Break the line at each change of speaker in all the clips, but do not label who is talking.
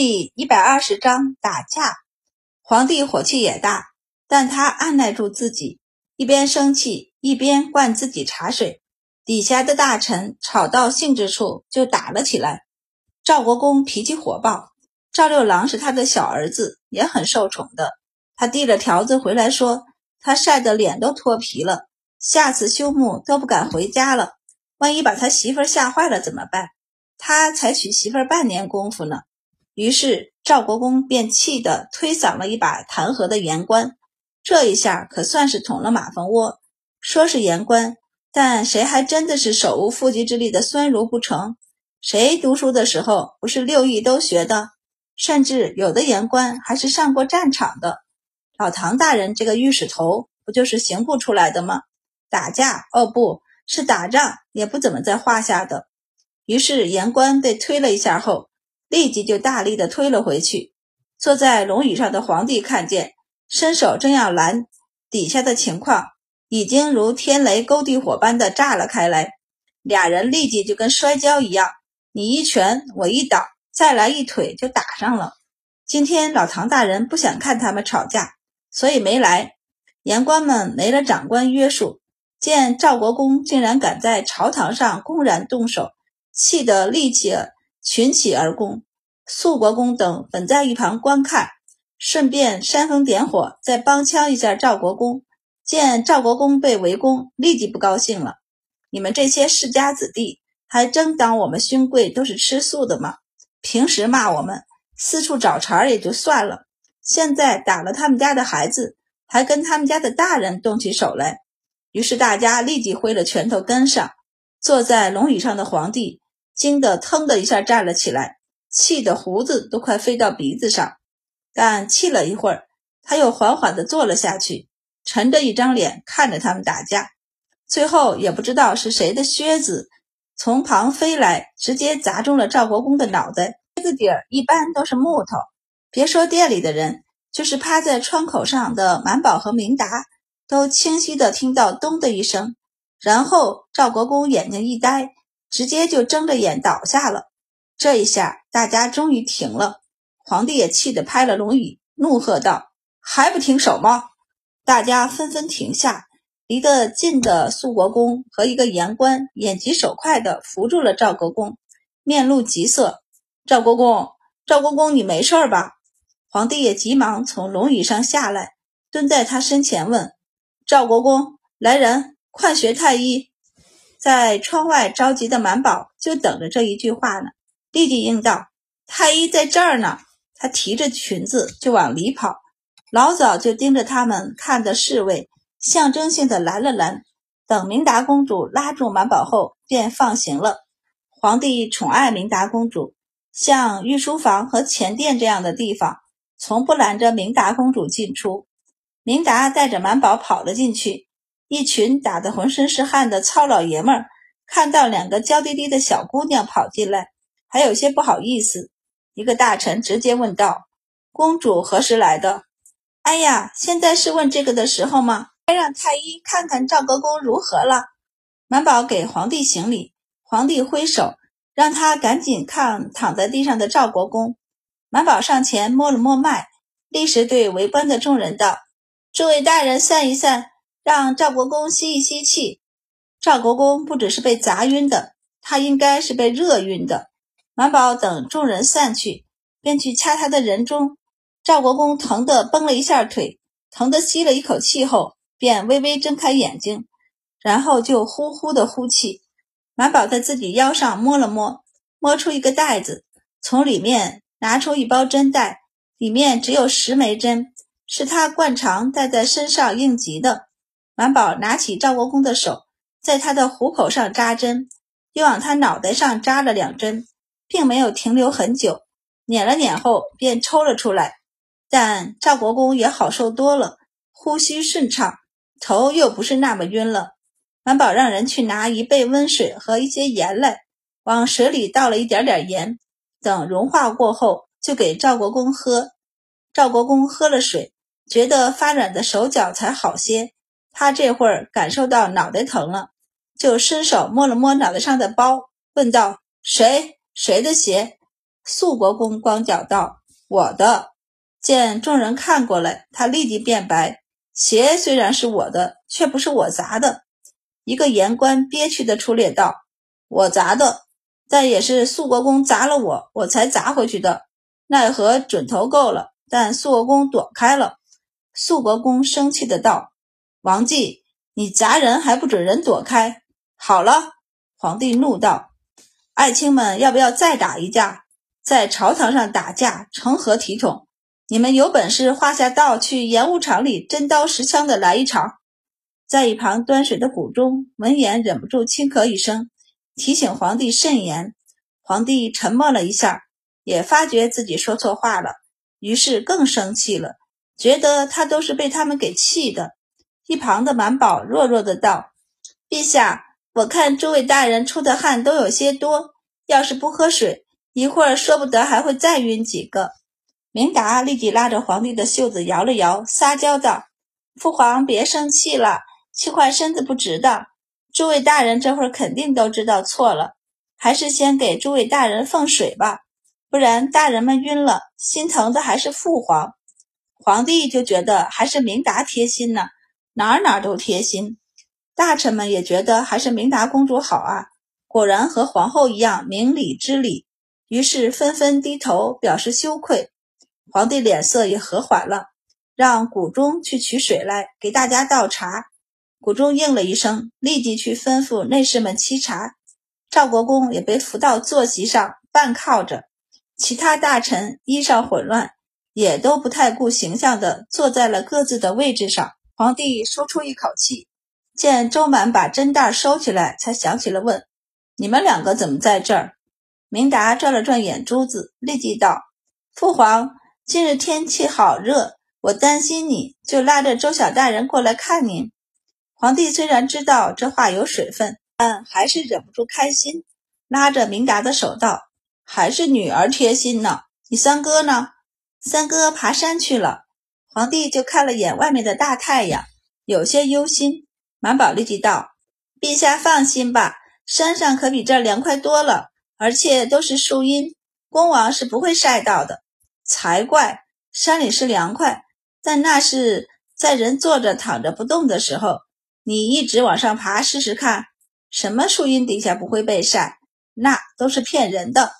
第一百二十章打架。皇帝火气也大，但他按耐住自己，一边生气一边灌自己茶水。底下的大臣吵到兴致处就打了起来。赵国公脾气火爆，赵六郎是他的小儿子，也很受宠的。他递了条子回来，说他晒得脸都脱皮了，下次休沐都不敢回家了。万一把他媳妇吓坏了怎么办？他才娶媳妇半年功夫呢。于是赵国公便气得推搡了一把弹劾的言官，这一下可算是捅了马蜂窝。说是言官，但谁还真的是手无缚鸡之力的酸儒不成？谁读书的时候不是六艺都学的？甚至有的言官还是上过战场的。老唐大人这个御史头不就是刑部出来的吗？打架哦，不是打仗，也不怎么在话下的。于是言官被推了一下后。立即就大力的推了回去。坐在龙椅上的皇帝看见，伸手正要拦，底下的情况已经如天雷勾地火般的炸了开来。俩人立即就跟摔跤一样，你一拳我一倒，再来一腿就打上了。今天老唐大人不想看他们吵架，所以没来。言官们没了长官约束，见赵国公竟然敢在朝堂上公然动手，气得立起。群起而攻，肃国公等本在一旁观看，顺便煽风点火，再帮腔一下赵国公。见赵国公被围攻，立即不高兴了：“你们这些世家子弟，还真当我们勋贵都是吃素的吗？平时骂我们，四处找茬也就算了，现在打了他们家的孩子，还跟他们家的大人动起手来。”于是大家立即挥了拳头跟上。坐在龙椅上的皇帝。惊得腾的一下站了起来，气得胡子都快飞到鼻子上。但气了一会儿，他又缓缓地坐了下去，沉着一张脸看着他们打架。最后也不知道是谁的靴子从旁飞来，直接砸中了赵国公的脑袋。靴子底儿一般都是木头，别说店里的人，就是趴在窗口上的满宝和明达，都清晰地听到“咚”的一声。然后赵国公眼睛一呆。直接就睁着眼倒下了。这一下，大家终于停了。皇帝也气得拍了龙椅，怒喝道：“还不停手吗？”大家纷纷停下。离得近的肃国公和一个言官眼疾手快地扶住了赵国公，面露急色。赵国公，赵国公，你没事吧？皇帝也急忙从龙椅上下来，蹲在他身前问：“赵国公，来人，快学太医！”在窗外着急的满宝就等着这一句话呢，弟弟应道：“太医在这儿呢。”他提着裙子就往里跑，老早就盯着他们看的侍卫象征性的拦了拦，等明达公主拉住满宝后，便放行了。皇帝宠爱明达公主，像御书房和前殿这样的地方，从不拦着明达公主进出。明达带着满宝跑了进去。一群打得浑身是汗的糙老爷们儿看到两个娇滴滴的小姑娘跑进来，还有些不好意思。一个大臣直接问道：“公主何时来的？”“哎呀，现在是问这个的时候吗？该让太医看看赵国公如何了。”满宝给皇帝行礼，皇帝挥手让他赶紧看躺在地上的赵国公。满宝上前摸了摸脉，立时对围观的众人道：“诸位大人散一散。”让赵国公吸一吸气。赵国公不只是被砸晕的，他应该是被热晕的。满宝等众人散去，便去掐他的人中。赵国公疼得绷了一下腿，疼得吸了一口气后，便微微睁开眼睛，然后就呼呼的呼气。满宝在自己腰上摸了摸，摸出一个袋子，从里面拿出一包针袋，里面只有十枚针，是他惯常带在身上应急的。满宝拿起赵国公的手，在他的虎口上扎针，又往他脑袋上扎了两针，并没有停留很久，捻了捻后便抽了出来。但赵国公也好受多了，呼吸顺畅，头又不是那么晕了。满宝让人去拿一杯温水和一些盐来，往水里倒了一点点盐，等融化过后，就给赵国公喝。赵国公喝了水，觉得发软的手脚才好些。他这会儿感受到脑袋疼了，就伸手摸了摸脑袋上的包，问道：“谁？谁的鞋？”肃国公光脚道：“我的。”见众人看过来，他立即变白：“鞋虽然是我的，却不是我砸的。”一个言官憋屈的出列道：“我砸的，但也是肃国公砸了我，我才砸回去的。奈何准头够了，但肃国公躲开了。”肃国公生气的道：“王继，你砸人还不准人躲开？好了！”皇帝怒道：“爱卿们要不要再打一架？在朝堂上打架，成何体统？”你们有本事画下道去演武场里真刀实枪的来一场！在一旁端水的谷中闻言忍不住轻咳一声，提醒皇帝慎言。皇帝沉默了一下，也发觉自己说错话了，于是更生气了，觉得他都是被他们给气的。一旁的满宝弱弱的道：“陛下，我看诸位大人出的汗都有些多，要是不喝水，一会儿说不得还会再晕几个。”明达立即拉着皇帝的袖子摇了摇，撒娇道：“父皇别生气了，气坏身子不值得。诸位大人这会儿肯定都知道错了，还是先给诸位大人奉水吧，不然大人们晕了，心疼的还是父皇。”皇帝就觉得还是明达贴心呢，哪儿哪儿都贴心。大臣们也觉得还是明达公主好啊，果然和皇后一样明理知礼，于是纷纷低头表示羞愧。皇帝脸色也和缓了，让谷中去取水来给大家倒茶。谷中应了一声，立即去吩咐内侍们沏茶。赵国公也被扶到坐席上，半靠着。其他大臣衣裳混乱，也都不太顾形象的坐在了各自的位置上。皇帝舒出一口气，见周满把针袋收起来，才想起了问：“你们两个怎么在这儿？”明达转了转眼珠子，立即道：“父皇。”今日天气好热，我担心你，就拉着周小大人过来看您。皇帝虽然知道这话有水分，但还是忍不住开心，拉着明达的手道：“还是女儿贴心呢。你三哥呢？三哥爬山去了。”皇帝就看了眼外面的大太阳，有些忧心。满宝立即道：“陛下放心吧，山上可比这儿凉快多了，而且都是树荫，恭王是不会晒到的。”才怪！山里是凉快，但那是在人坐着躺着不动的时候。你一直往上爬试试看，什么树荫底下不会被晒？那都是骗人的。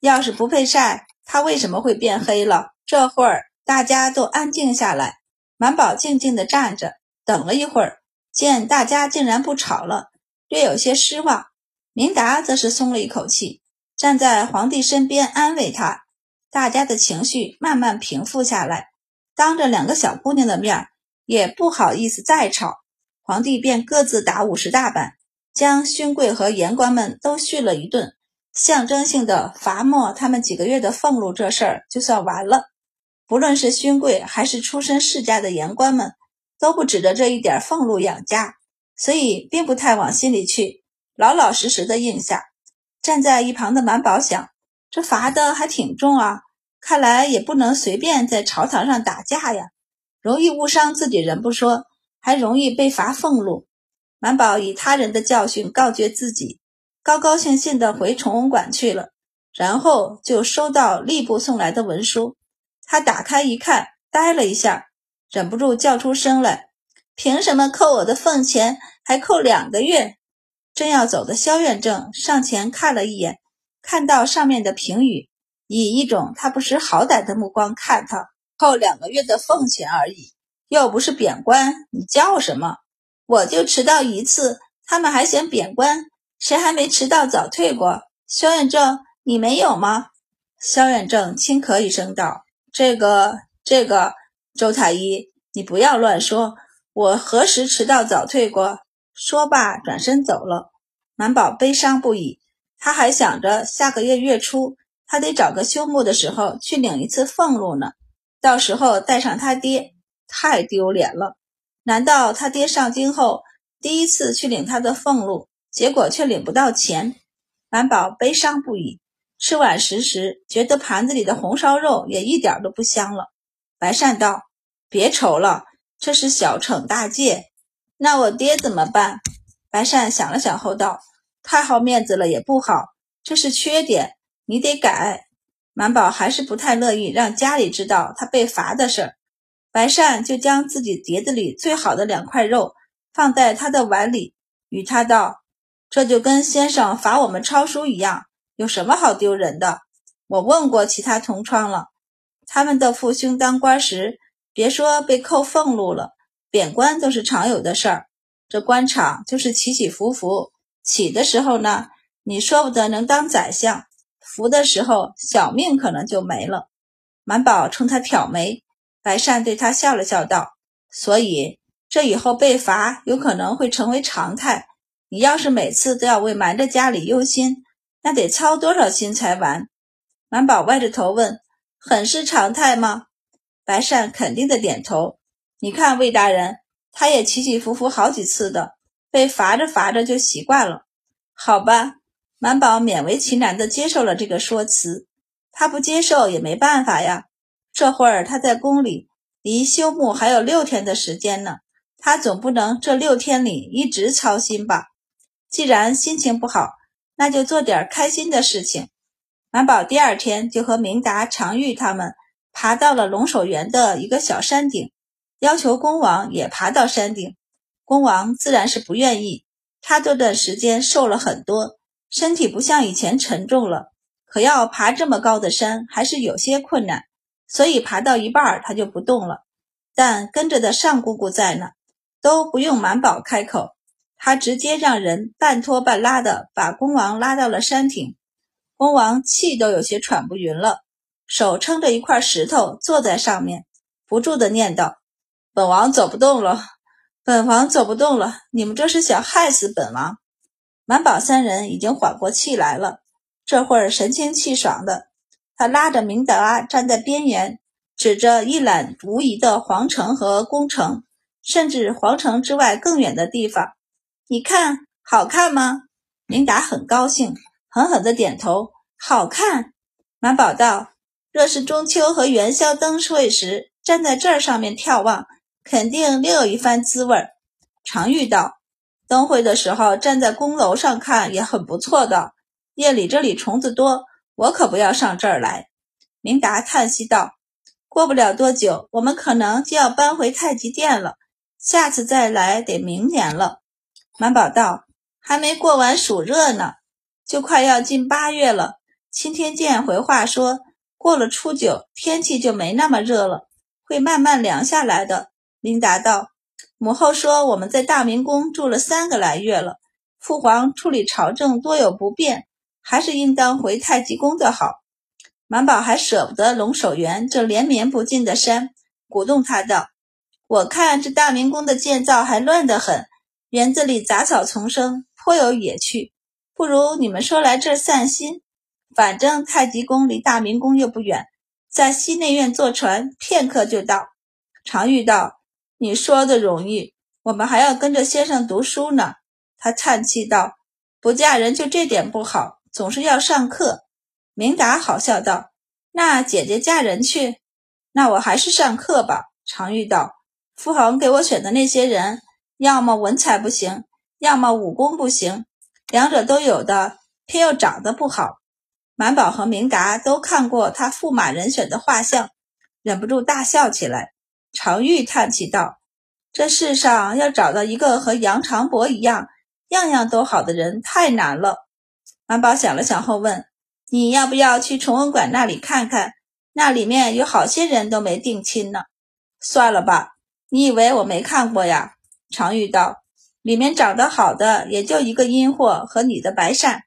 要是不被晒，它为什么会变黑了？这会儿大家都安静下来，满宝静静地站着，等了一会儿，见大家竟然不吵了，略有些失望。明达则是松了一口气，站在皇帝身边安慰他。大家的情绪慢慢平复下来，当着两个小姑娘的面也不好意思再吵，皇帝便各自打五十大板，将勋贵和言官们都训了一顿，象征性的罚没他们几个月的俸禄，这事儿就算完了。不论是勋贵还是出身世家的言官们，都不指着这一点俸禄养家，所以并不太往心里去，老老实实的应下。站在一旁的满宝想。这罚的还挺重啊，看来也不能随便在朝堂上打架呀，容易误伤自己人不说，还容易被罚俸禄。满宝以他人的教训告诫自己，高高兴兴的回崇文馆去了。然后就收到吏部送来的文书，他打开一看，呆了一下，忍不住叫出声来：“凭什么扣我的俸钱，还扣两个月？”正要走的萧远正上前看了一眼。看到上面的评语，以一种他不识好歹的目光看他，扣两个月的俸钱而已，又不是贬官，你叫什么？我就迟到一次，他们还想贬官？谁还没迟到早退过？萧远正，你没有吗？萧远正轻咳一声道：“这个，这个，周太医，你不要乱说，我何时迟到早退过？”说罢，转身走了。满宝悲伤不已。他还想着下个月月初，他得找个休沐的时候去领一次俸禄呢。到时候带上他爹，太丢脸了。难道他爹上京后第一次去领他的俸禄，结果却领不到钱？满宝悲伤不已。吃晚食时，觉得盘子里的红烧肉也一点都不香了。白善道：“别愁了，这是小惩大戒。那我爹怎么办？”白善想了想后道。太好面子了也不好，这是缺点，你得改。满宝还是不太乐意让家里知道他被罚的事儿。白善就将自己碟子里最好的两块肉放在他的碗里，与他道：“这就跟先生罚我们抄书一样，有什么好丢人的？我问过其他同窗了，他们的父兄当官时，别说被扣俸禄了，贬官都是常有的事儿。这官场就是起起伏伏，起的时候呢，你说不得能当宰相；服的时候，小命可能就没了。”满宝冲他挑眉。白善对他笑了笑，道：“所以这以后被罚有可能会成为常态。你要是每次都要为瞒着家里忧心，那得操多少心才完？”满宝歪着头问：“很是常态吗？”白善肯定的点头：“你看魏大人，他也起起伏伏好几次的，被罚着罚着就习惯了。”好吧，满宝勉为其难的接受了这个说辞。他不接受也没办法呀。这会儿他在宫里，离休沐还有六天的时间呢。他总不能这六天里一直操心吧？既然心情不好，那就做点开心的事情。满宝第二天就和明达、常玉他们爬到了龙首原的一个小山顶，要求恭王也爬到山顶。恭王自然是不愿意，他这段时间瘦了很多，身体不像以前沉重了，可要爬这么高的山还是有些困难。所以爬到一半，他就不动了。但跟着的尚姑姑在呢，都不用满宝开口，他直接让人半拖半拉的把恭王拉到了山顶。恭王气都有些喘不匀了，手撑着一块石头坐在上面，不住的念叨：“本王走不动了，本王走不动了！你们这是想害死本王？”满宝三人已经缓过气来了，这会儿神清气爽的。他拉着明德阿站在边缘，指着一览无遗的皇城和宫城，甚至皇城之外更远的地方。你看，好看吗？明达很高兴，狠狠地点头，好看。满宝道：“若是中秋和元宵灯会时站在这儿上面眺望，肯定另有一番滋味。”常玉道：“灯会的时候站在宫楼上看也很不错的，夜里这里虫子多。”我可不要上这儿来，明达叹息道：“过不了多久，我们可能就要搬回太极殿了。下次再来得明年了。”满宝道：“还没过完暑热呢，就快要进八月了。青天剑回话说，过了初九，天气就没那么热了，会慢慢凉下来的。”琳达道：“母后说我们在大明宫住了三个来月了，父皇处理朝政多有不便。”还是应当回太极宫的好。满宝还舍不得龙首原这连绵不尽的山，鼓动他道：“我看这大明宫的建造还乱得很，园子里杂草丛生，颇有野趣。不如你们说来这散心。反正太极宫离大明宫又不远，在西内院坐船，片刻就到。”常玉道：“你说的容易，我们还要跟着先生读书呢。”他叹气道：“不嫁人就这点不好。”总是要上课，明达好笑道：“那姐姐嫁人去，那我还是上课吧。”常玉道：“傅恒给我选的那些人，要么文采不行，要么武功不行，两者都有的，偏又长得不好。”满宝和明达都看过他驸马人选的画像，忍不住大笑起来。常玉叹气道：“这世上要找到一个和杨长伯一样，样样都好的人，太难了。”满宝想了想后问：“你要不要去崇文馆那里看看？那里面有好些人都没定亲呢。”算了吧，你以为我没看过呀？常玉道：“里面长得好的也就一个阴货和你的白善，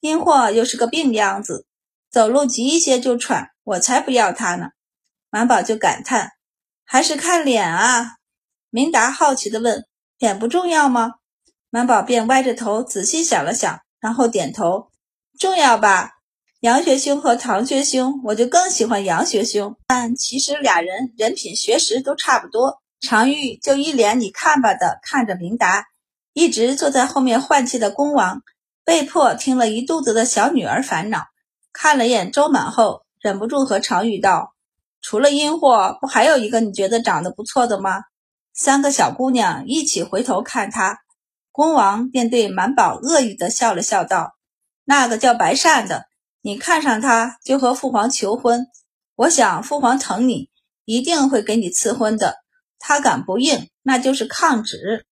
阴货又是个病秧子，走路急一些就喘，我才不要他呢。”满宝就感叹：“还是看脸啊？”明达好奇地问：“脸不重要吗？”满宝便歪着头仔细想了想。然后点头，重要吧？杨学兄和唐学兄，我就更喜欢杨学兄。但其实俩人人品、学识都差不多。常玉就一脸你看吧的看着明达，一直坐在后面换气的恭王，被迫听了一肚子的小女儿烦恼。看了眼周满后，忍不住和常玉道：“除了阴货，不还有一个你觉得长得不错的吗？”三个小姑娘一起回头看他。恭王便对满宝恶意的笑了笑，道：“那个叫白善的，你看上他就和父皇求婚。我想父皇疼你，一定会给你赐婚的。他敢不应，那就是抗旨。